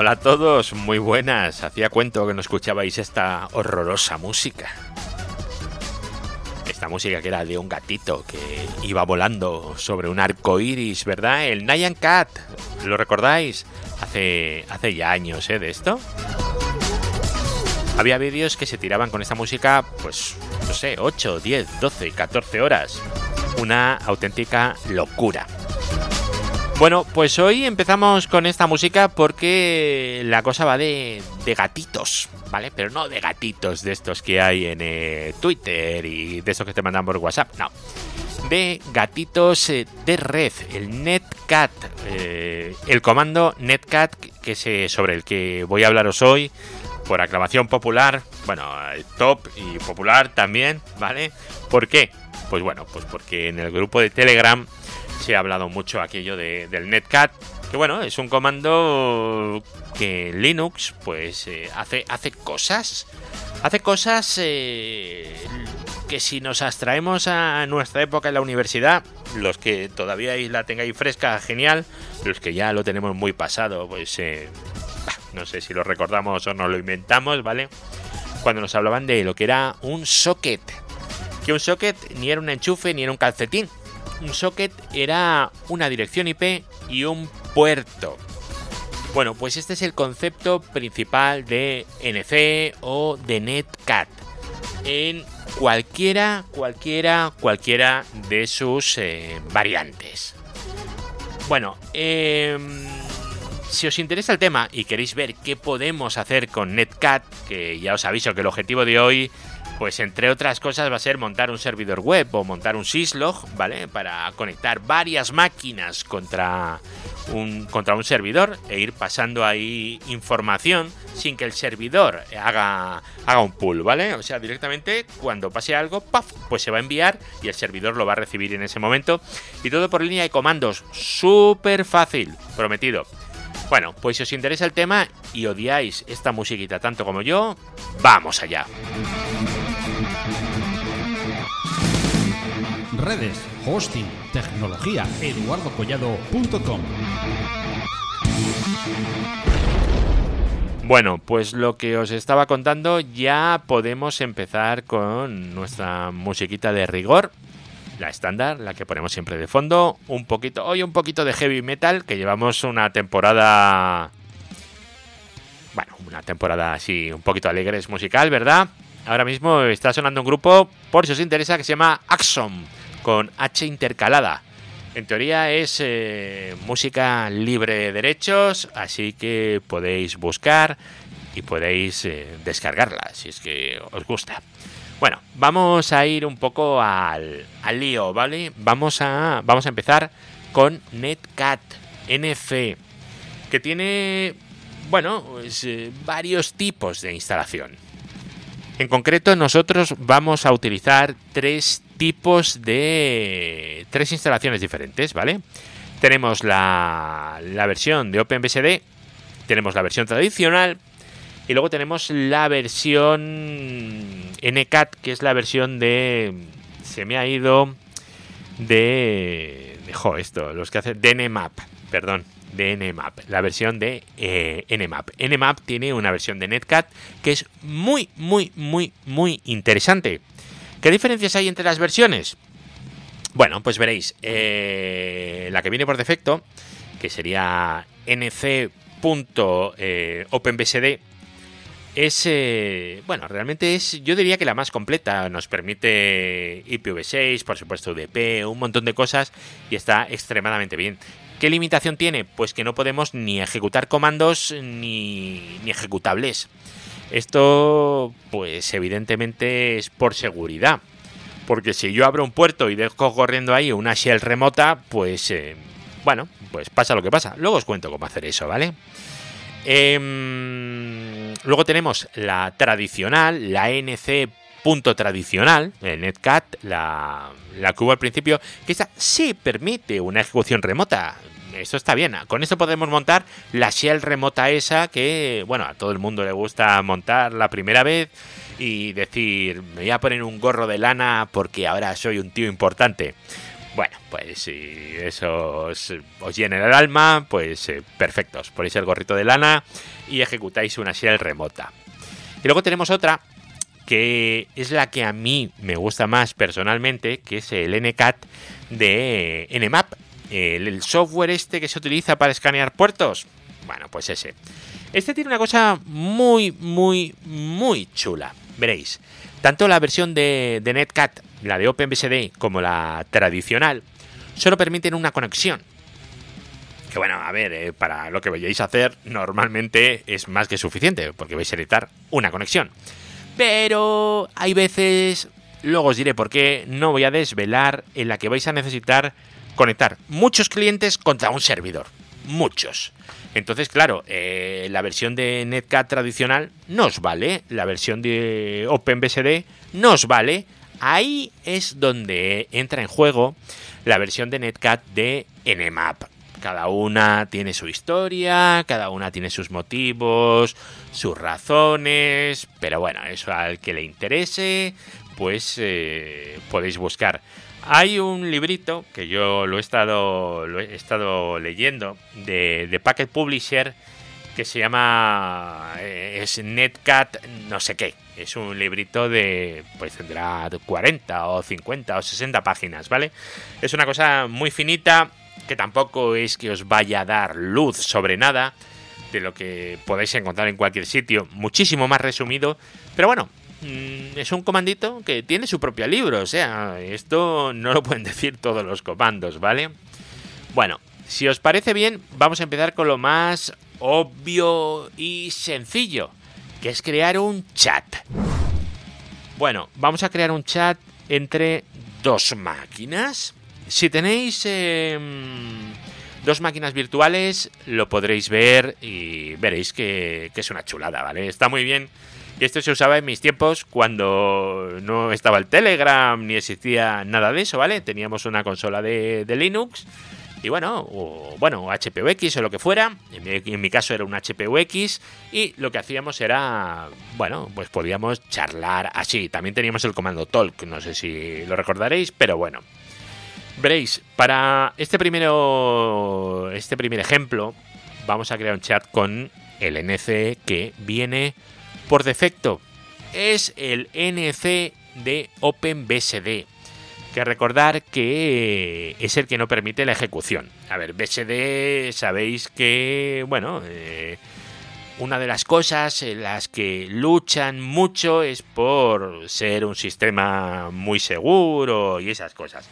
Hola a todos, muy buenas. Hacía cuento que no escuchabais esta horrorosa música. Esta música que era de un gatito que iba volando sobre un arco iris, ¿verdad? El Nyan Cat. ¿Lo recordáis? Hace, hace ya años, ¿eh? De esto. Había vídeos que se tiraban con esta música, pues, no sé, 8, 10, 12, 14 horas. Una auténtica locura. Bueno, pues hoy empezamos con esta música porque la cosa va de, gatitos, ¿vale? Pero no de gatitos de estos que hay en eh, Twitter y de estos que te mandan por WhatsApp, no. De gatitos eh, de red, el Netcat, eh, el comando Netcat que es sobre el que voy a hablaros hoy por aclamación popular, bueno, top y popular también, ¿vale? ¿Por qué? Pues bueno, pues porque en el grupo de Telegram se ha hablado mucho aquello de, del netcat, que bueno, es un comando que Linux pues eh, hace, hace cosas, hace cosas eh, que si nos abstraemos a nuestra época en la universidad, los que todavía la tengáis fresca, genial, los que ya lo tenemos muy pasado, pues eh, no sé si lo recordamos o no lo inventamos, ¿vale? Cuando nos hablaban de lo que era un socket, que un socket ni era un enchufe ni era un calcetín, un socket era una dirección IP y un puerto. Bueno, pues este es el concepto principal de NC o de Netcat. En cualquiera, cualquiera, cualquiera de sus eh, variantes. Bueno, em, si os interesa el tema y queréis ver qué podemos hacer con Netcat, que ya os aviso que el objetivo de hoy pues entre otras cosas va a ser montar un servidor web o montar un syslog, ¿vale? Para conectar varias máquinas contra un, contra un servidor e ir pasando ahí información sin que el servidor haga, haga un pull, ¿vale? O sea, directamente cuando pase algo, ¡paf! pues se va a enviar y el servidor lo va a recibir en ese momento. Y todo por línea de comandos. Súper fácil, prometido. Bueno, pues si os interesa el tema y odiáis esta musiquita tanto como yo, vamos allá. Redes, hosting, tecnología, eduardocollado.com. Bueno, pues lo que os estaba contando ya podemos empezar con nuestra musiquita de rigor, la estándar, la que ponemos siempre de fondo, un poquito, hoy un poquito de heavy metal, que llevamos una temporada, bueno, una temporada así un poquito alegre, es musical, ¿verdad? Ahora mismo está sonando un grupo, por si os interesa, que se llama Axon con H intercalada. En teoría es eh, música libre de derechos, así que podéis buscar y podéis eh, descargarla si es que os gusta. Bueno, vamos a ir un poco al, al lío, ¿vale? Vamos a, vamos a empezar con Netcat NF, que tiene, bueno, pues, eh, varios tipos de instalación. En concreto, nosotros vamos a utilizar tres tipos de tres instalaciones diferentes, ¿vale? Tenemos la, la versión de OpenBSD, tenemos la versión tradicional y luego tenemos la versión NCAT, que es la versión de... Se me ha ido de... Dejo esto, los que hacen... DNMAP, perdón, de NMAP, la versión de eh, NMAP. NMAP tiene una versión de Netcat que es muy, muy, muy, muy interesante. ¿Qué diferencias hay entre las versiones? Bueno, pues veréis, eh, la que viene por defecto, que sería nc.openbsd, es, eh, bueno, realmente es, yo diría que la más completa. Nos permite IPv6, por supuesto UDP, un montón de cosas y está extremadamente bien. ¿Qué limitación tiene? Pues que no podemos ni ejecutar comandos ni, ni ejecutables. Esto, pues evidentemente es por seguridad. Porque si yo abro un puerto y dejo corriendo ahí una shell remota, pues eh, bueno, pues pasa lo que pasa. Luego os cuento cómo hacer eso, ¿vale? Em, luego tenemos la tradicional, la NC punto tradicional, el Netcat, la, la que hubo al principio, que esta sí permite una ejecución remota eso está bien. Con esto podemos montar la shell remota esa que, bueno, a todo el mundo le gusta montar la primera vez y decir, me voy a poner un gorro de lana porque ahora soy un tío importante. Bueno, pues si eso os, llena el alma, pues eh, perfectos. Ponéis el gorrito de lana y ejecutáis una shell remota. Y luego tenemos otra que es la que a mí me gusta más personalmente, que es el NCAT de Nmap, el, software este que se utiliza para escanear puertos. Bueno, pues ese. Este tiene una cosa muy, muy, muy chula. Veréis, tanto la versión de, de Netcat, la de OpenBSD, como la tradicional, solo permiten una conexión. Que bueno, a ver, eh, para lo que vayáis a hacer, normalmente es más que suficiente, porque vais a necesitar una conexión. Pero hay veces, luego os diré por qué, no voy a desvelar, en la que vais a necesitar conectar muchos clientes contra un servidor. Muchos. Entonces, claro, eh, la versión de Netcat tradicional no os vale, la versión de OpenBSD no os vale. Ahí es donde entra en juego la versión de Netcat de Nmap. Cada una tiene su historia, cada una tiene sus motivos, sus razones, pero bueno, eso al que le interese, pues eh, podéis buscar. Hay un librito que yo lo he estado, lo he estado leyendo de, Packet Publisher que se llama eh, es Netcat no sé qué. Es un librito de pues tendrá 40 o 50 o 60 páginas, ¿vale? Es una cosa muy finita que tampoco es que os vaya a dar luz sobre nada de lo que podéis encontrar en cualquier sitio, muchísimo más resumido, pero bueno, es un comandito que tiene su propio libro, o sea, esto no lo pueden decir todos los comandos, ¿vale? Bueno, si os parece bien, vamos a empezar con lo más obvio y sencillo, que es crear un chat. Bueno, vamos a crear un chat entre dos máquinas. Si tenéis eh, dos máquinas virtuales, lo podréis ver y veréis que, que, es una chulada, ¿vale? Está muy bien. Y esto se usaba en mis tiempos cuando no estaba el Telegram ni existía nada de eso, ¿vale? Teníamos una consola de, Linux y bueno, o, bueno, HPUX o lo que fuera. En mi, en mi, caso era un HPUX y lo que hacíamos era, bueno, pues podíamos charlar así. También teníamos el comando talk, no sé si lo recordaréis, pero bueno. Veréis, para este primero, este primer ejemplo, vamos a crear un chat con el NC que viene por defecto. Es el NC de OpenBSD que recordar que es el que no permite la ejecución. A ver, BSD sabéis que, bueno, eh, una de las cosas en las que luchan mucho es por ser un sistema muy seguro y esas cosas.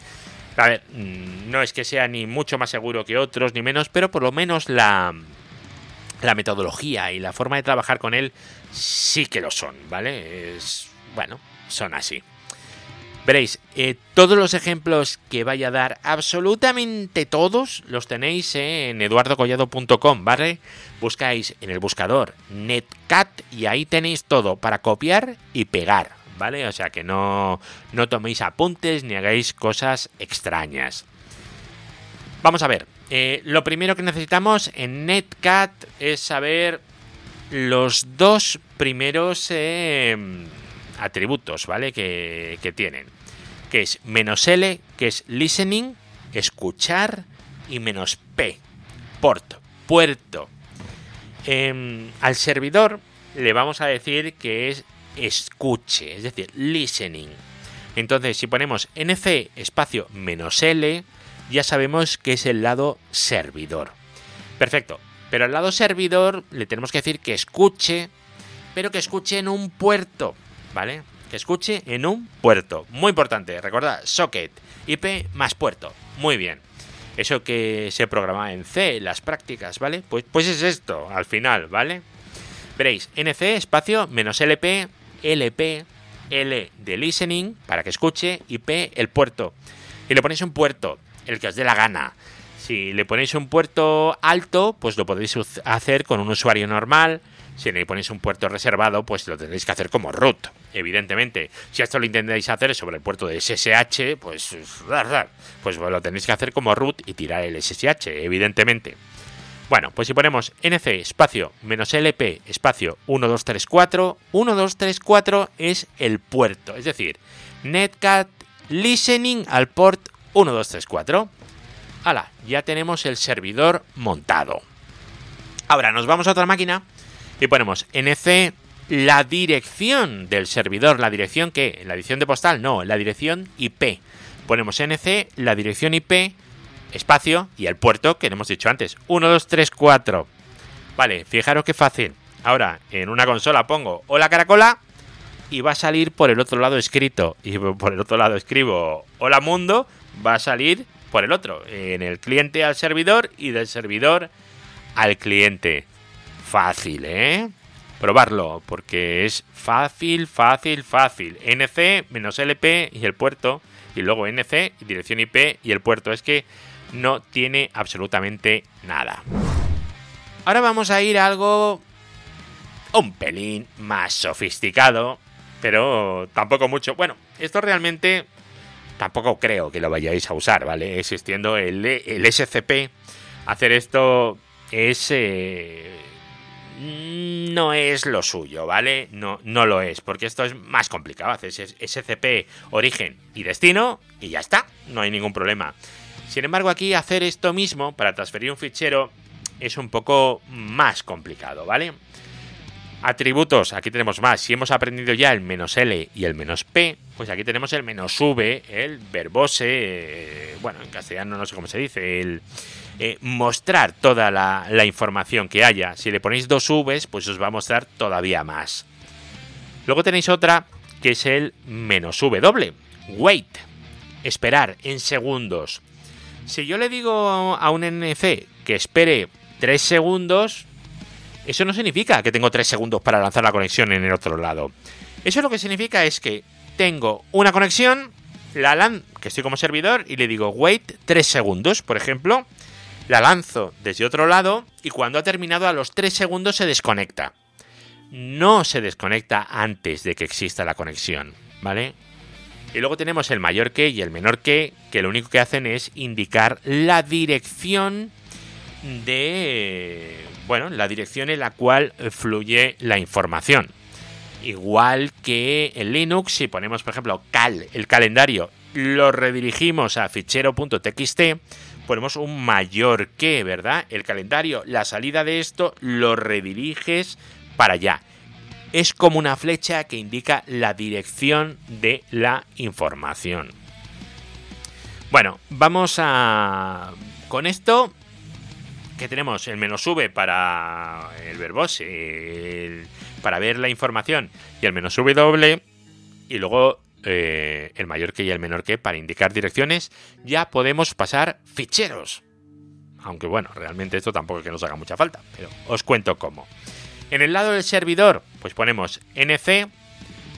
A ver, mm, no es que sea ni mucho más seguro que otros, ni menos, pero por lo menos la, la metodología y la forma de trabajar con él sí que lo son, ¿vale? Es, bueno, son así. Veréis, eh, todos los ejemplos que vaya a dar, absolutamente todos, los tenéis en eduardocollado.com, ¿vale? Buscáis en el buscador Netcat y ahí tenéis todo para copiar y pegar, ¿vale? O sea que no, no toméis apuntes ni hagáis cosas extrañas. Vamos a ver, eh, lo primero que necesitamos en Netcat es saber los dos primeros... Eh, atributos, ¿vale? Que, que, tienen. Que es menos L, que es listening, escuchar, y menos P, port, puerto. Eh, al servidor le vamos a decir que es escuche, es decir, listening. Entonces, si ponemos nc espacio menos L, ya sabemos que es el lado servidor. Perfecto. Pero al lado servidor le tenemos que decir que escuche, pero que escuche en un puerto. ¿vale? Que escuche en un puerto. Muy importante, recordad, socket, IP más puerto. Muy bien. Eso que se programa en C, las prácticas, ¿vale? Pues, pues es esto, al final, ¿vale? Veréis, NC espacio menos LP, LP, L de listening, para que escuche, IP, el puerto. Y le ponéis un puerto, el que os dé la gana. Si le ponéis un puerto alto, pues lo podéis hacer con un usuario normal. Si le ponéis un puerto reservado, pues lo tendréis que hacer como root, evidentemente. Si esto lo intentáis hacer sobre el puerto de SSH, pues, pues lo tendréis que hacer como root y tirar el SSH, evidentemente. Bueno, pues si ponemos nc espacio menos lp espacio 1234, 1234 es el puerto, es decir, netcat listening al port 1, 2, 3, 4. ¡Hala! Ya tenemos el servidor montado. Ahora nos vamos a otra máquina y ponemos nc la dirección del servidor, la dirección que, la dirección de postal, no, la dirección IP. Ponemos nc la dirección IP, espacio y el puerto que hemos dicho antes. 1, 2, 3, 4. Vale, fijaros qué fácil. Ahora, en una consola pongo hola caracola y va a salir por el otro lado escrito. Y por el otro lado escribo hola mundo, va a salir por el otro. En el cliente al servidor y del servidor al cliente. Fácil, ¿eh? Probarlo, porque es fácil, fácil, fácil. NC menos LP y el puerto. Y luego NC, dirección IP y el puerto. Es que no tiene absolutamente nada. Ahora vamos a ir a algo un pelín más sofisticado, pero tampoco mucho. Bueno, esto realmente tampoco creo que lo vayáis a usar, ¿vale? Existiendo el, el SCP, hacer esto es... Eh, no es lo suyo, ¿vale? No, no lo es, porque esto es más complicado. Haces SCP, origen y destino y ya está, no hay ningún problema. Sin embargo, aquí hacer esto mismo para transferir un fichero es un poco más complicado, ¿vale? Atributos, aquí tenemos más. Si hemos aprendido ya el menos L y el menos P, pues aquí tenemos el menos V, el verbose, eh, bueno, en castellano no sé cómo se dice, el eh, mostrar toda la, la, información que haya. Si le ponéis dos Vs, pues os va a mostrar todavía más. Luego tenéis otra que es el menos W, wait, esperar en segundos. Si yo le digo a un NC que espere 3 segundos, eso no significa que tengo 3 segundos para lanzar la conexión en el otro lado. Eso lo que significa es que tengo una conexión, la lan que estoy como servidor y le digo wait 3 segundos, por ejemplo, la lanzo desde otro lado y cuando ha terminado a los 3 segundos se desconecta. No se desconecta antes de que exista la conexión, ¿vale? Y luego tenemos el mayor que y el menor que, que lo único que hacen es indicar la dirección de bueno, la dirección en la cual fluye la información. Igual que en Linux, si ponemos, por ejemplo, cal, el calendario, lo redirigimos a fichero.txt, ponemos un mayor que, ¿verdad? El calendario, la salida de esto, lo rediriges para allá. Es como una flecha que indica la dirección de la información. Bueno, vamos a... Con esto que tenemos el menos V para el verbos, para ver la información, y el menos W, y luego eh, el mayor que y el menor que para indicar direcciones, ya podemos pasar ficheros. Aunque bueno, realmente esto tampoco es que nos haga mucha falta, pero os cuento cómo. En el lado del servidor, pues ponemos NC.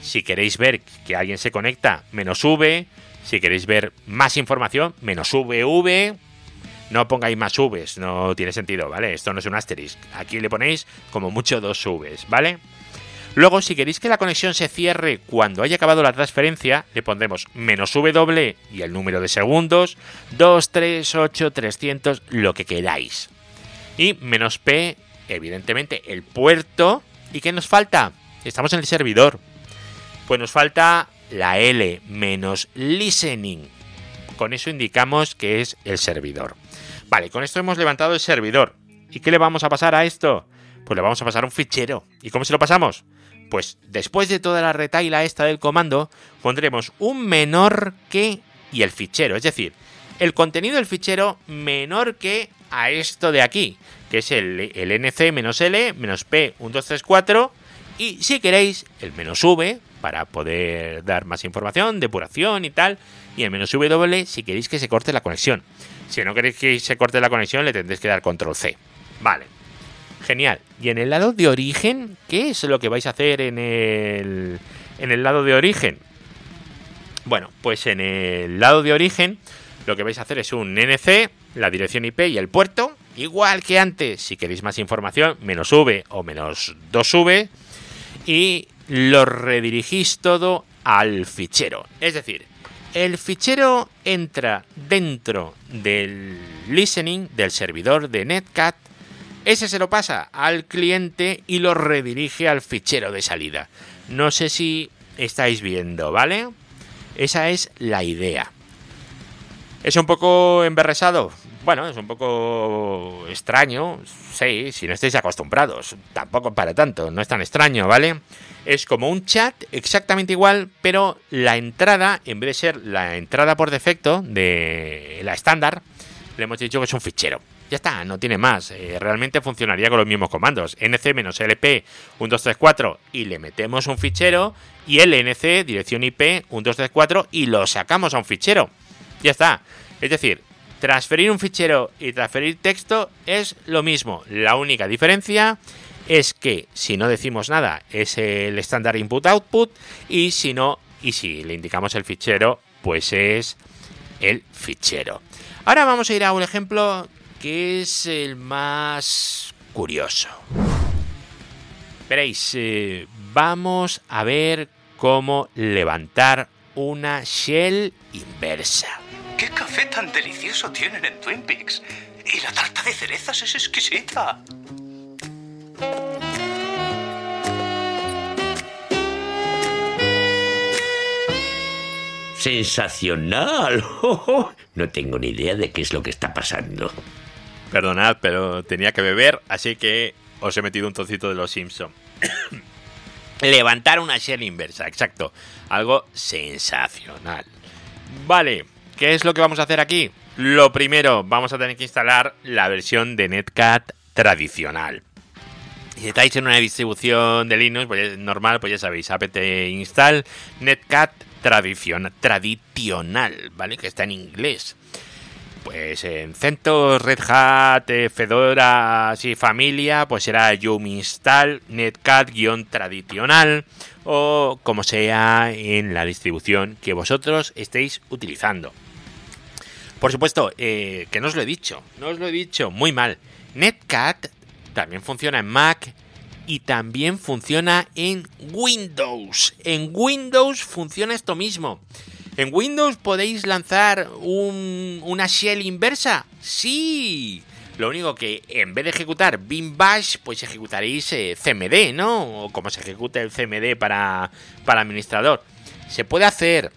Si queréis ver que alguien se conecta, menos V. Si queréis ver más información, menos VV no pongáis más Vs, no tiene sentido, ¿vale? Esto no es un asterisk. Aquí le ponéis como mucho dos Vs, ¿vale? Luego, si queréis que la conexión se cierre cuando haya acabado la transferencia, le pondremos menos W y el número de segundos, 2, 3, 8, 300, lo que queráis. Y menos P, evidentemente, el puerto. ¿Y qué nos falta? Estamos en el servidor. Pues nos falta la L menos listening. Con eso indicamos que es el servidor. Vale, con esto hemos levantado el servidor. ¿Y qué le vamos a pasar a esto? Pues le vamos a pasar un fichero. ¿Y cómo se lo pasamos? Pues después de toda la retaila esta del comando, pondremos un menor que y el fichero. Es decir, el contenido del fichero menor que a esto de aquí, que es el, el nc menos l menos p 1234 y si queréis el menos v para poder dar más información, depuración y tal, y el menos w si queréis que se corte la conexión. Si no queréis que se corte la conexión, le tendréis que dar control C. Vale. Genial. Y en el lado de origen, ¿qué es lo que vais a hacer en el, en el lado de origen? Bueno, pues en el lado de origen lo que vais a hacer es un NC, la dirección IP y el puerto. Igual que antes, si queréis más información, menos V o menos 2V. Y lo redirigís todo al fichero. Es decir, el fichero entra dentro del listening del servidor de Netcat. Ese se lo pasa al cliente y lo redirige al fichero de salida. No sé si estáis viendo, ¿vale? Esa es la idea. ¿Es un poco emberresado? Bueno, es un poco extraño, sí, si no estáis acostumbrados. Tampoco para tanto, no es tan extraño, ¿vale? Es como un chat exactamente igual, pero la entrada, en vez de ser la entrada por defecto de la estándar, le hemos dicho que es un fichero. Ya está, no tiene más. Eh, realmente funcionaría con los mismos comandos. nc-lp 1234 y le metemos un fichero y el nc dirección IP 1234 y lo sacamos a un fichero. Ya está. Es decir, transferir un fichero y transferir texto es lo mismo. La única diferencia es que si no decimos nada es el estándar input output y si no y si le indicamos el fichero pues es el fichero. Ahora vamos a ir a un ejemplo que es el más curioso. Veréis, eh, vamos a ver cómo levantar una shell inversa. ¡Qué café tan delicioso tienen en Twin Peaks! Y la tarta de cerezas es exquisita. Sensacional. No tengo ni idea de qué es lo que está pasando. Perdonad, pero tenía que beber, así que os he metido un trocito de los Simpson. Levantar una shell inversa, exacto. Algo sensacional. Vale, ¿qué es lo que vamos a hacer aquí? Lo primero, vamos a tener que instalar la versión de Netcat tradicional. Si estáis en una distribución de Linux pues normal, pues ya sabéis, apt install netcat tradicional, tradicional, ¿vale? Que está en inglés. Pues en CentOS, Red Hat, eh, Fedora, y familia, pues será Yum install netcat-tradicional o como sea en la distribución que vosotros estéis utilizando. Por supuesto, eh, que no os lo he dicho, no os lo he dicho, muy mal. Netcat también funciona en Mac y también funciona en Windows. En Windows funciona esto mismo. ¿En Windows podéis lanzar una shell inversa? Sí. Lo único que en vez de ejecutar bin bash, pues ejecutaréis eh, cmd, ¿no? O como se ejecuta el cmd para, para administrador. Se puede hacer.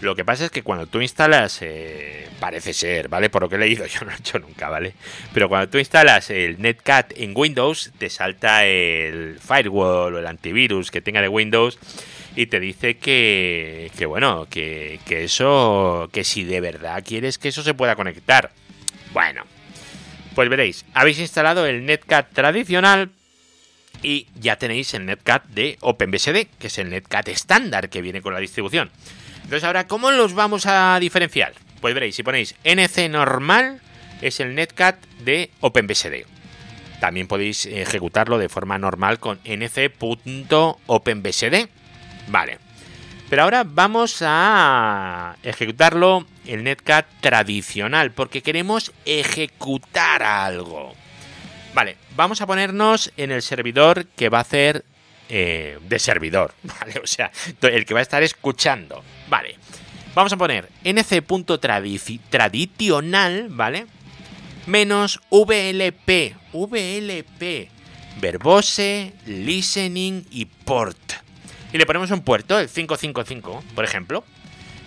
Lo que pasa es que cuando tú instalas, eh, parece ser, ¿vale? Por lo que he leído, yo no lo he hecho nunca, ¿vale? Pero cuando tú instalas el Netcat en Windows, te salta el firewall o el antivirus que tenga de Windows y te dice que, que bueno, que, que eso, que si de verdad quieres que eso se pueda conectar. Bueno, pues veréis, habéis instalado el Netcat tradicional y ya tenéis el Netcat de OpenBSD, que es el Netcat estándar que viene con la distribución. Entonces ahora, ¿cómo los vamos a diferenciar? Pues veréis, si ponéis NC normal, es el Netcat de OpenBSD. También podéis ejecutarlo de forma normal con nc.openbsd Vale. Pero ahora vamos a ejecutarlo el netcat tradicional, porque queremos ejecutar algo. Vale, vamos a ponernos en el servidor que va a hacer eh, de servidor, ¿vale? O sea, el que va a estar escuchando. Vale, vamos a poner nc.tradicional, ¿vale? Menos VLP, VLP, verbose, listening y port y le ponemos un puerto, el 555, por ejemplo.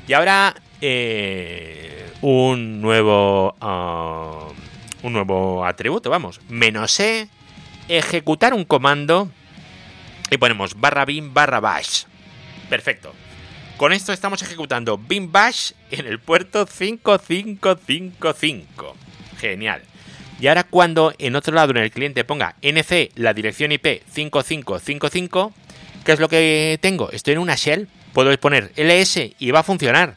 Y ahora eh, un nuevo uh, un nuevo atributo, vamos, menos e, ejecutar un comando y ponemos barra bin barra bash. Perfecto. Con esto estamos ejecutando bin bash en el puerto 5555. Genial. Y ahora cuando en otro lado en el cliente ponga nc la dirección IP 5555, ¿Qué es lo que tengo? Estoy en una shell. Puedo poner ls y va a funcionar.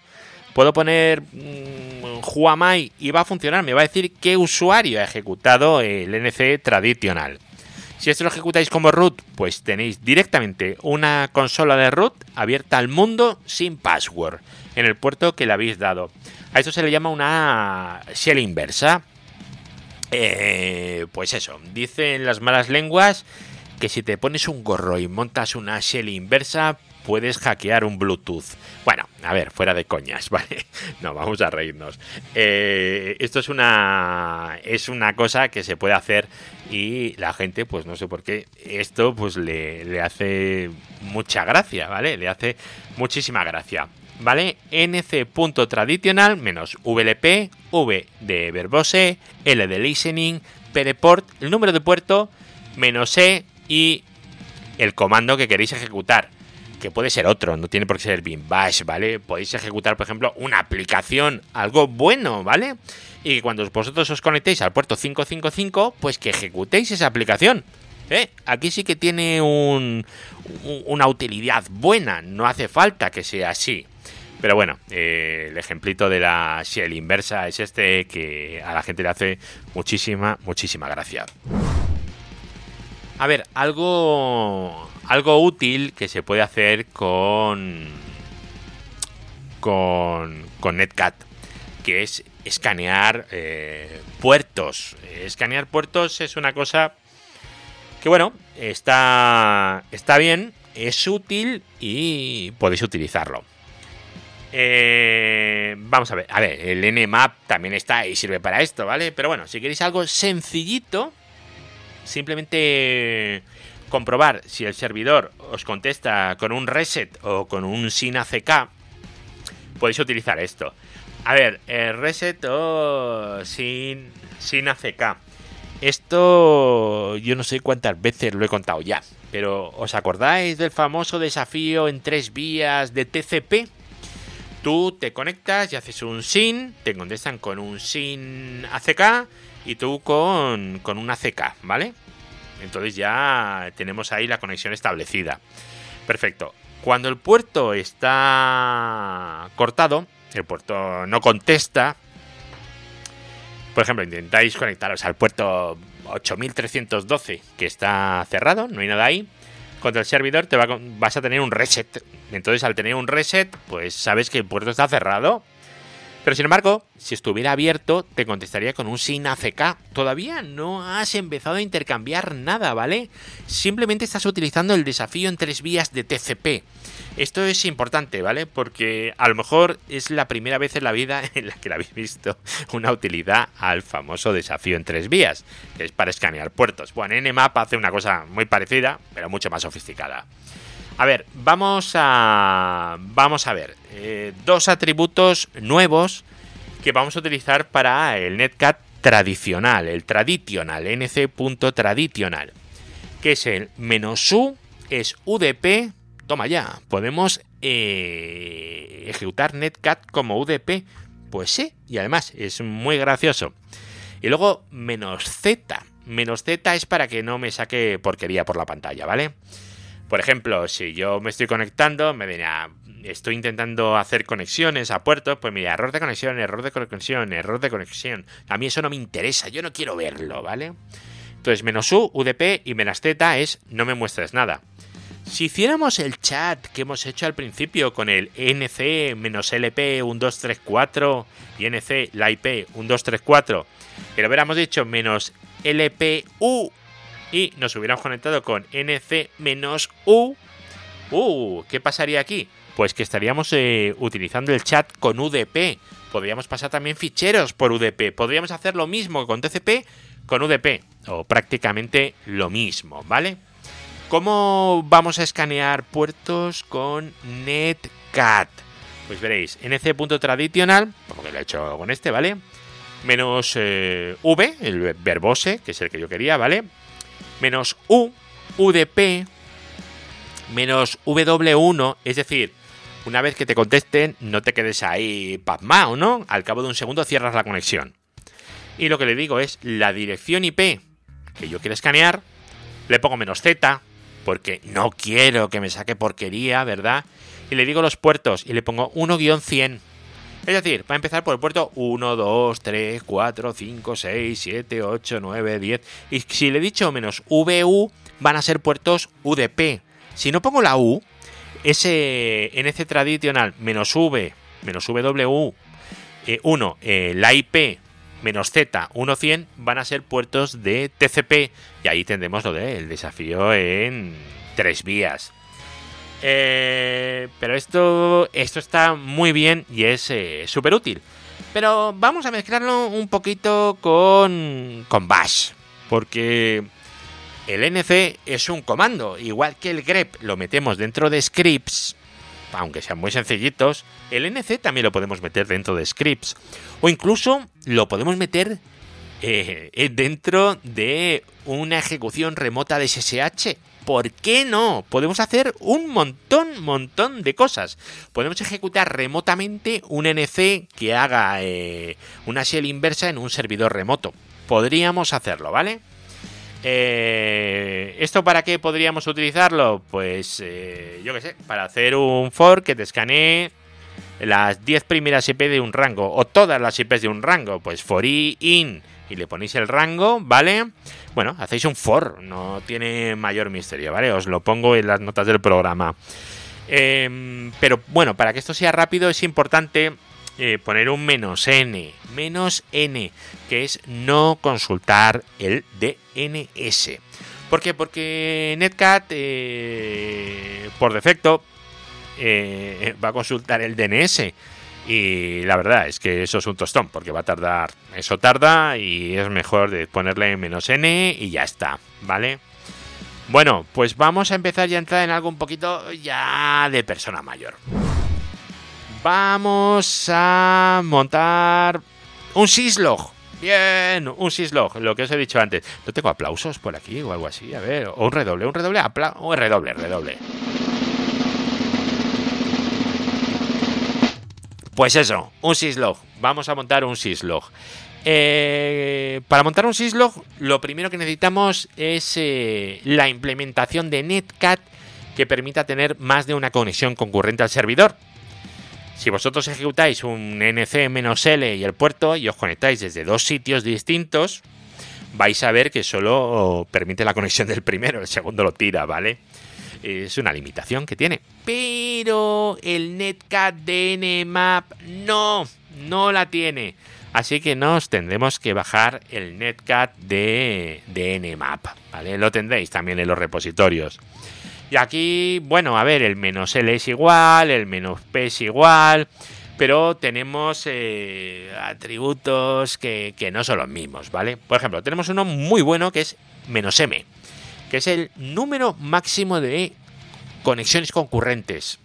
Puedo poner mmm, Huamai y va a funcionar. Me va a decir qué usuario ha ejecutado el NC tradicional. Si esto lo ejecutáis como root, pues tenéis directamente una consola de root abierta al mundo sin password en el puerto que le habéis dado. A esto se le llama una shell inversa. Eh, pues eso, dicen las malas lenguas que si te pones un gorro y montas una shell inversa, puedes hackear un Bluetooth. Bueno, a ver, fuera de coñas, ¿vale? No, vamos a reírnos. Eh, esto es una, es una cosa que se puede hacer y la gente, pues no sé por qué, esto pues le, le hace mucha gracia, ¿vale? Le hace muchísima gracia. ¿vale? nc.tradicional menos vlp, v de verbose, l de listening, p port, el número de puerto, menos e y el comando que queréis ejecutar. Que puede ser otro, no tiene por qué ser bin bash, ¿vale? Podéis ejecutar, por ejemplo, una aplicación, algo bueno, ¿vale? Y que cuando vosotros os conectéis al puerto 555, pues que ejecutéis esa aplicación. ¿eh? Aquí sí que tiene un, una utilidad buena, no hace falta que sea así. Pero bueno, eh, el ejemplito de la shell inversa es este que a la gente le hace muchísima, muchísima gracia. A ver, algo, algo útil que se puede hacer con, con, con Netcat, que es escanear eh, puertos. Escanear puertos es una cosa que bueno, está, está bien, es útil y podéis utilizarlo. Eh, vamos a ver, a ver, el Nmap también está y sirve para esto, ¿vale? Pero bueno, si queréis algo sencillito, simplemente comprobar si el servidor os contesta con un reset o con un sin ACK, podéis utilizar esto. A ver, el reset o sin, sin ACK. Esto yo no sé cuántas veces lo he contado ya, pero ¿os acordáis del famoso desafío en tres vías de TCP? Tú te conectas y haces un SIN, te contestan con un SIN ACK y tú con, con un ACK, ¿vale? Entonces ya tenemos ahí la conexión establecida. Perfecto. Cuando el puerto está cortado, el puerto no contesta, por ejemplo, intentáis conectaros al puerto 8312 que está cerrado, no hay nada ahí. Contra el servidor te vas a tener un reset. Entonces, al tener un reset, pues sabes que el puerto está cerrado. Pero sin embargo, si estuviera abierto, te contestaría con un sin ACK. Todavía no has empezado a intercambiar nada, ¿vale? Simplemente estás utilizando el desafío en tres vías de TCP. Esto es importante, ¿vale? Porque a lo mejor es la primera vez en la vida en la que le habéis visto una utilidad al famoso desafío en tres vías, que es para escanear puertos. Bueno, Nmap hace una cosa muy parecida, pero mucho más sofisticada. A ver, vamos a. Vamos a ver. Eh, dos atributos nuevos que vamos a utilizar para el Netcat tradicional, el tradicional, nc.tradicional. Que es el menos u, es UDP. Toma ya, podemos eh, ejecutar Netcat como UDP. Pues sí, y además es muy gracioso. Y luego menos Z. Menos Z es para que no me saque porquería por la pantalla, ¿vale? Por ejemplo, si yo me estoy conectando, me diría, estoy intentando hacer conexiones a puertos, pues mira, error de conexión, error de conexión, error de conexión. A mí eso no me interesa, yo no quiero verlo, ¿vale? Entonces, menos U, UDP y menos Z es no me muestres nada. Si hiciéramos el chat que hemos hecho al principio con el NC-LP 1234 y NC la IP 1234, y lo hubiéramos dicho menos LPU y nos hubiéramos conectado con NC-U. Uh, ¿qué pasaría aquí? Pues que estaríamos eh, utilizando el chat con UDP. Podríamos pasar también ficheros por UDP. Podríamos hacer lo mismo con TCP con UDP. O prácticamente lo mismo, ¿vale? ¿Cómo vamos a escanear puertos con Netcat? Pues veréis, nc.tradicional, como que lo he hecho con este, ¿vale? Menos eh, V, el verbose, que es el que yo quería, ¿vale? Menos U, UDP, menos W1, es decir, una vez que te contesten, no te quedes ahí pasmado, ¿no? Al cabo de un segundo cierras la conexión. Y lo que le digo es la dirección IP que yo quiero escanear, le pongo menos Z, porque no quiero que me saque porquería, ¿verdad? Y le digo los puertos y le pongo 1-100. Es decir, va a empezar por el puerto 1, 2, 3, 4, 5, 6, 7, 8, 9, 10. Y si le he dicho menos VU, van a ser puertos UDP. Si no pongo la U, ese NC tradicional menos V, menos WU, 1, eh, eh, la IP menos Z 100 van a ser puertos de TCP y ahí tendremos lo del desafío en tres vías. Eh, pero esto, esto está muy bien y es eh, súper útil. Pero vamos a mezclarlo un poquito con, con Bash. Porque el NC es un comando. Igual que el grep lo metemos dentro de scripts. aunque sean muy sencillitos, el NC también lo podemos meter dentro de scripts. O incluso lo podemos meter eh, dentro de una ejecución remota de SSH. ¿Por qué no? Podemos hacer un montón, montón de cosas. Podemos ejecutar remotamente un NC que haga eh, una shell inversa en un servidor remoto. Podríamos hacerlo, ¿vale? Eh, ¿Esto para qué podríamos utilizarlo? Pues eh, yo qué sé, para hacer un for que te escanee las 10 primeras IP de un rango o todas las IPs de un rango. Pues for i in y le ponéis el rango, ¿vale? Bueno, hacéis un for, no tiene mayor misterio, ¿vale? Os lo pongo en las notas del programa. Em, pero bueno, para que esto sea rápido es importante eh, poner un menos n, menos n, que es no consultar el DNS. ¿Por qué? Porque Netcat, eh, por defecto, eh, va a consultar el DNS. Y la verdad es que eso es un tostón, porque va a tardar. Eso tarda y es mejor de ponerle menos n y ya está, ¿vale? Bueno, pues vamos a empezar ya a entrar en algo un poquito ya de persona mayor. Vamos a montar un syslog. Bien, un syslog, lo que os he dicho antes. No tengo aplausos por aquí o algo así, a ver, o un redoble, un redoble, un redoble, redoble. Pues eso, un syslog. Vamos a montar un syslog. Eh, para montar un syslog, lo primero que necesitamos es eh, la implementación de Netcat que permita tener más de una conexión concurrente al servidor. Si vosotros ejecutáis un nc-l y el puerto y os conectáis desde dos sitios distintos, vais a ver que solo permite la conexión del primero, el segundo lo tira, ¿vale? Es una limitación que tiene. Pero el Netcat de Nmap no, no la tiene. Así que nos tendremos que bajar el Netcat de, de. ¿vale? Lo tendréis también en los repositorios. Y aquí, bueno, a ver, el menos L es igual, el menos P es igual, pero tenemos eh, atributos que, que, no son los mismos, ¿vale? Por ejemplo, tenemos uno muy bueno que es menos M que es el número máximo de conexiones concurrentes.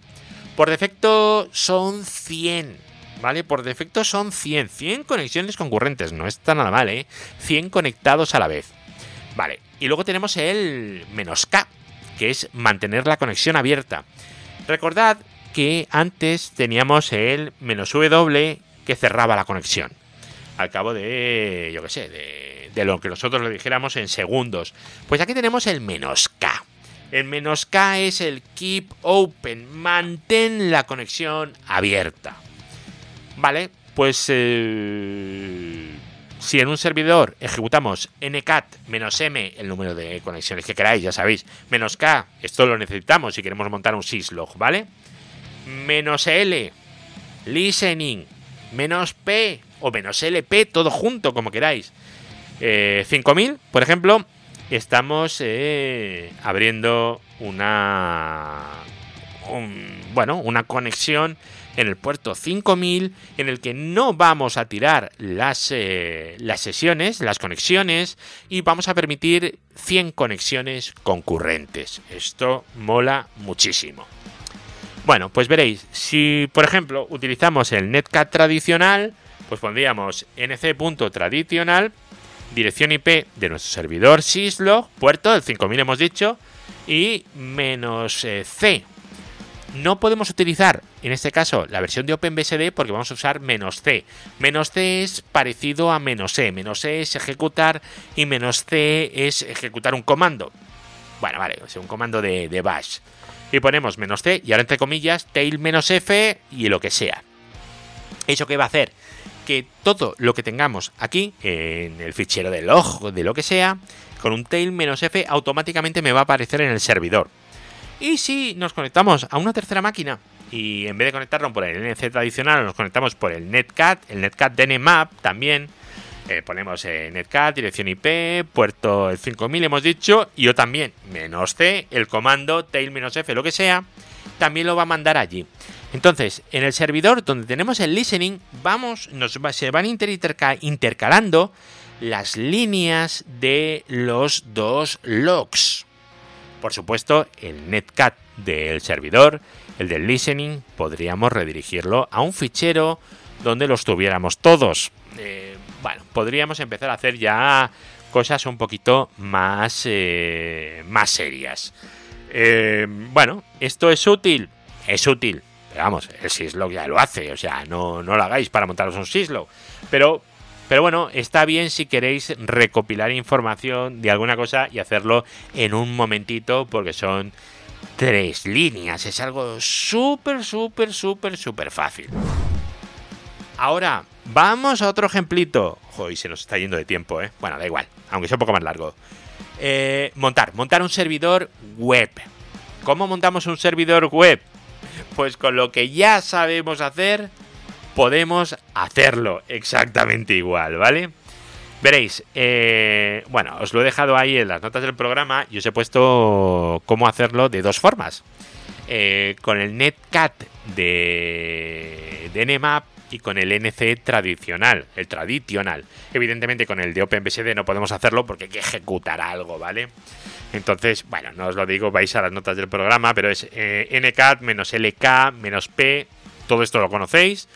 Por defecto son 100, ¿vale? Por defecto son 100, 100 conexiones concurrentes, no está nada mal, ¿eh? 100 conectados a la vez. Vale, y luego tenemos el menos K, que es mantener la conexión abierta. Recordad que antes teníamos el menos W que cerraba la conexión. Al cabo de, yo qué sé, de de lo que nosotros le dijéramos en segundos. Pues aquí tenemos el menos K. El menos K es el keep open, mantén la conexión abierta. Vale, pues eh, si en un servidor ejecutamos ncat menos m, el número de conexiones que queráis, ya sabéis, menos k, esto lo necesitamos si queremos montar un syslog, ¿vale? Menos l, listening, menos p o menos lp, todo junto, como queráis. 5000, eh, por ejemplo, estamos eh, abriendo una bueno, una conexión en el puerto 5000 en el que no vamos a tirar las, eh, las sesiones, las conexiones y vamos a permitir 100 conexiones concurrentes. Esto mola muchísimo. Bueno, pues veréis, si por ejemplo utilizamos el netcat tradicional, pues pondríamos nc.tradicional dirección IP de nuestro servidor syslog, puerto del 5000 hemos dicho, y menos eh, C. No podemos utilizar, en este caso, la versión de OpenBSD porque vamos a usar menos C. Menos C es parecido a menos E. Menos C es ejecutar y menos C es ejecutar un comando. Bueno, vale, sea, un comando de, de bash. Y ponemos menos C y ahora entre comillas tail menos F y lo que sea. ¿Eso qué va a hacer? Que todo lo que tengamos aquí, en el fichero de log, de lo que sea, con un tail-f automáticamente me va a aparecer en el servidor. Y si nos conectamos a una tercera máquina y en vez de conectarnos por el NC tradicional, nos conectamos por el Netcat, el Netcat DNMAP también, eh, ponemos eh, Netcat, dirección IP, puerto el 5000 hemos dicho, y yo también, menos C, el comando tail-f, lo que sea, también lo va a mandar allí. Entonces, en el servidor donde tenemos el listening, vamos, nos se van intercalando las líneas de los dos logs. por supuesto, el netcat del servidor, el del listening, podríamos redirigirlo a un fichero donde los tuviéramos todos. Eh, bueno, podríamos empezar a hacer ya cosas un poquito más, eh, más serias. Eh, bueno, ¿esto es útil? Es útil. Pero vamos, el Syslog ya lo hace. O sea, no, no lo hagáis para montaros un Syslog. Pero, pero bueno, está bien si queréis recopilar información de alguna cosa y hacerlo en un momentito porque son tres líneas. Es algo súper, súper, súper, súper fácil. Ahora, vamos a otro ejemplito. Joder, se nos está yendo de tiempo, ¿eh? Bueno, da igual, aunque sea un poco más largo. Eh, montar, montar un servidor web. ¿Cómo montamos un servidor web? Pues con lo que ya sabemos hacer, podemos hacerlo exactamente igual, ¿vale? Veréis, eh, bueno, os lo he dejado ahí en las notas del programa y os he puesto cómo hacerlo de dos formas. Eh, con el netcat de, de Nmap y con el NC tradicional, el tradicional. Evidentemente con el de OpenBSD no podemos hacerlo porque hay que ejecutar algo, ¿vale? Entonces, bueno, no os lo digo, vais a las notas del programa, pero es eh, ncat menos lk menos p, todo esto lo conocéis,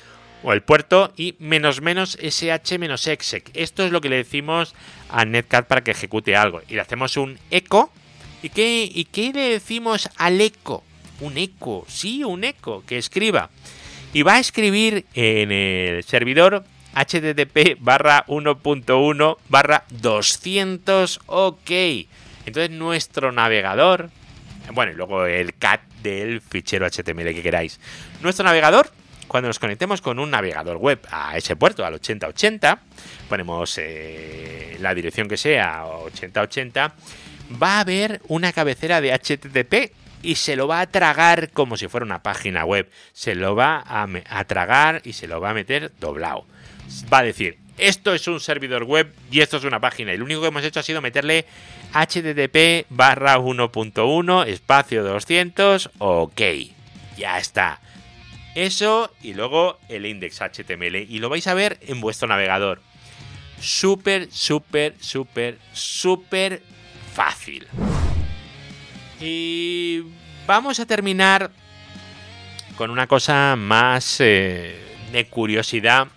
o el puerto, y menos menos sh menos exec. Esto es lo que le decimos a netcat para que ejecute algo. Y le hacemos un eco. ¿Y qué, y qué le decimos al eco? Un eco, sí, un eco, que escriba y va a escribir en el servidor http barra 1.1 barra 200 ok. Entonces nuestro navegador, bueno, y luego el cat del fichero HTML que queráis. Nuestro navegador, cuando nos conectemos con un navegador web a ese puerto, al 8080, ponemos eh, la dirección que sea, 8080, va a haber una cabecera de HTTP y se lo va a tragar como si fuera una página web. Se lo va a, tragar y se lo va a meter doblado. Va a decir, esto es un servidor web y esto es una página. Y lo único que hemos hecho ha sido meterle http barra 1.1 espacio 200 ok. Ya está. Eso y luego el index HTML. Y lo vais a ver en vuestro navegador. Súper, súper, súper, súper fácil. Y vamos a terminar con una cosa más eh, de curiosidad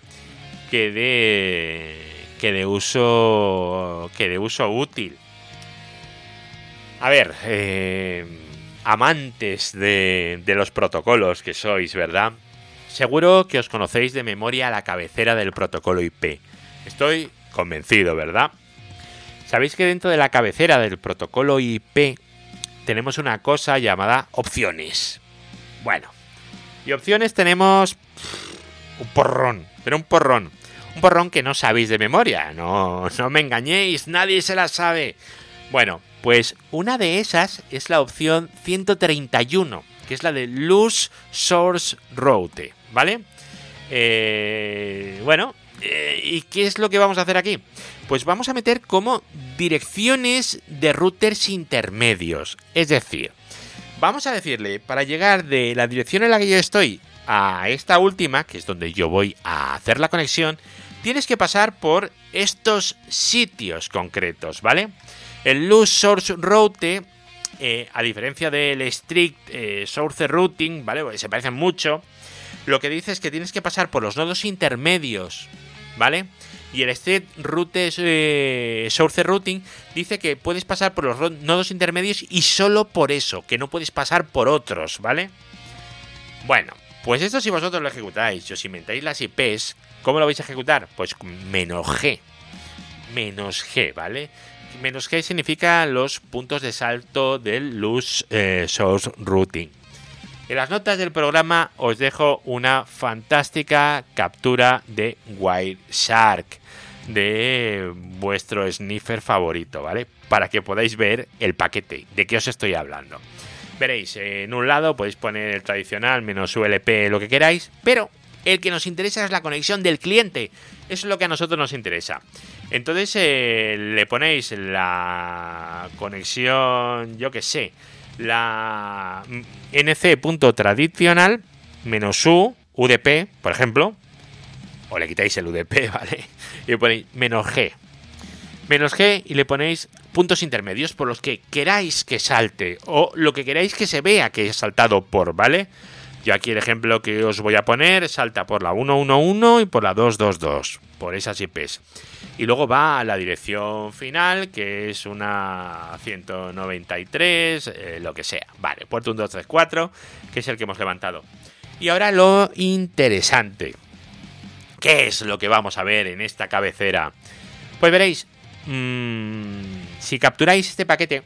que de que de uso que de uso útil. A ver, eh, amantes de, de los protocolos que sois, ¿verdad? Seguro que os conocéis de memoria la cabecera del protocolo IP. Estoy convencido, ¿verdad? Sabéis que dentro de la cabecera del protocolo IP tenemos una cosa llamada opciones. Bueno, y opciones tenemos un porrón, pero un porrón. Un porrón que no sabéis de memoria, no, no me engañéis, nadie se la sabe. Bueno, pues una de esas es la opción 131, que es la de Loose Source Route, ¿vale? Eh, bueno, eh, ¿y qué es lo que vamos a hacer aquí? Pues vamos a meter como direcciones de routers intermedios. Es decir, vamos a decirle, para llegar de la dirección en la que yo estoy a esta última, que es donde yo voy a hacer la conexión, tienes que pasar por estos sitios concretos, ¿vale? El Loose Source Route, eh, a diferencia del Strict eh, Source Routing, ¿vale? se parecen mucho. Lo que dice es que tienes que pasar por los nodos intermedios, ¿vale? Y el State Route eh, Source Routing dice que puedes pasar por los nodos intermedios y solo por eso, que no puedes pasar por otros, ¿vale? Bueno, pues esto si vosotros lo ejecutáis, os inventáis las IPs, ¿cómo lo vais a ejecutar? Pues menos G. Menos G, ¿vale? Menos G significa los puntos de salto del Loose eh, Source Routing. En las notas del programa os dejo una fantástica captura de Wireshark de vuestro sniffer favorito, ¿vale? Para que podáis ver el paquete de qué os estoy hablando. Veréis, en un lado podéis poner el tradicional menos ULP, lo que queráis, pero el que nos interesa es la conexión del cliente. Eso es lo que a nosotros nos interesa. Entonces eh, le ponéis la conexión, yo que sé, la nc.tradicional menos u, UDP, por ejemplo, o le quitáis el UDP, ¿vale? Y le ponéis menos G. Menos G y le ponéis puntos intermedios por los que queráis que salte o lo que queráis que se vea que he saltado por, ¿vale? Yo aquí el ejemplo que os voy a poner salta por la 111 y por la 222, por esas IPs. Y luego va a la dirección final, que es una 193, eh, lo que sea. Vale, puerto 1234, que es el que hemos levantado. Y ahora lo interesante. ¿Qué es lo que vamos a ver en esta cabecera? Pues veréis, mmm, si capturáis este paquete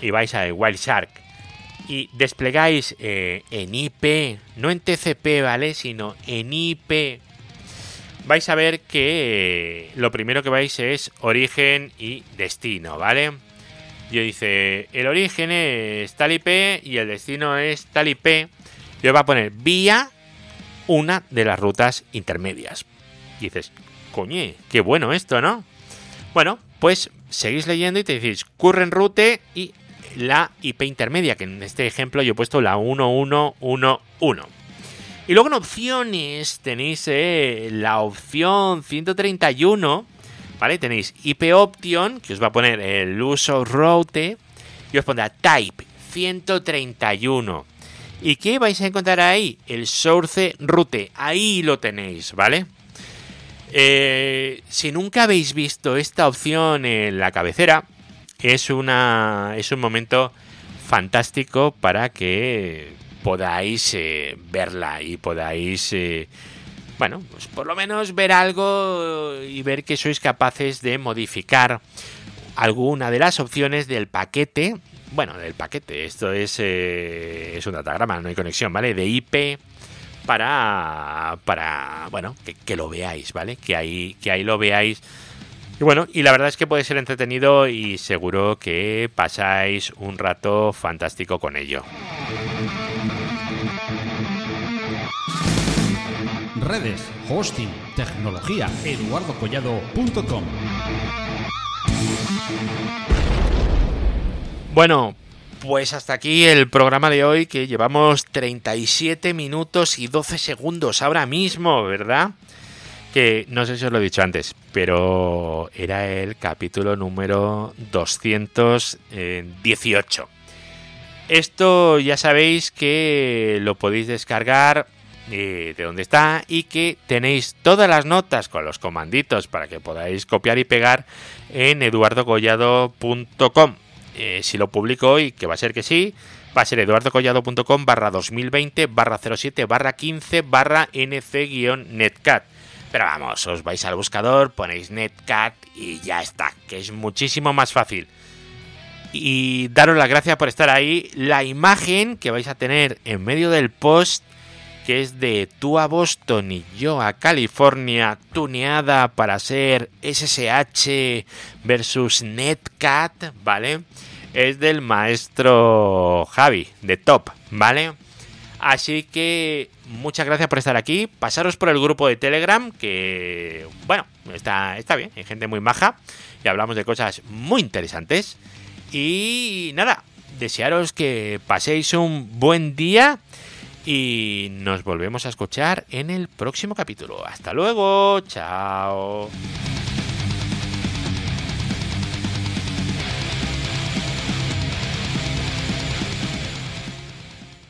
y vais a Wild Shark y desplegáis eh, en IP, no en TCP, ¿vale? Sino en IP, vais a ver que eh, lo primero que vais es origen y destino, ¿vale? Yo dice, el origen es tal IP y el destino es tal IP. Yo va a poner vía una de las rutas intermedias. Y dices, coñe, qué bueno esto, ¿no? Bueno, pues seguís leyendo y te decís current route y la IP intermedia, que en este ejemplo yo he puesto la 1111. Y luego en opciones tenéis eh, la opción 131, ¿vale? Tenéis IP option, que os va a poner el uso route, y os pondrá type 131. ¿Y qué vais a encontrar ahí? El source route, ahí lo tenéis, ¿vale? Eh, si nunca habéis visto esta opción en la cabecera, es, una, es un momento fantástico para que podáis eh, verla y podáis, eh, bueno, pues por lo menos ver algo y ver que sois capaces de modificar alguna de las opciones del paquete. Bueno, del paquete, esto es, es un datagrama, no hay conexión, ¿vale? De IP para, para bueno, que, lo veáis, ¿vale? Que ahí, que ahí lo veáis. Y bueno, y la verdad es que puede ser entretenido y seguro que pasáis un rato fantástico con ello. Redes, hosting, tecnología, eduardocollado.com. Bueno, pues hasta aquí el programa de hoy que llevamos 37 minutos y 12 segundos ahora mismo, ¿verdad? Que no sé si os lo he dicho antes, pero era el capítulo número 218. Esto ya sabéis que lo podéis descargar eh, de donde está y que tenéis todas las notas con los comanditos para que podáis copiar y pegar en eduardocollado.com. Eh, si lo publico hoy, que va a ser que sí, va a ser eduardocollado.com barra 2020 barra 07 barra 15 barra nc-netcat. Pero vamos, os vais al buscador, ponéis netcat y ya está, que es muchísimo más fácil. Y daros las gracias por estar ahí. La imagen que vais a tener en medio del post que es de tú a Boston y yo a California, tuneada para ser SSH versus Netcat, ¿vale? Es del maestro Javi, de Top, ¿vale? Así que muchas gracias por estar aquí. Pasaros por el grupo de Telegram, que, bueno, está, está bien, hay gente muy maja y hablamos de cosas muy interesantes. Y nada, desearos que paséis un buen día y nos volvemos a escuchar en el próximo capítulo. Hasta luego, chao.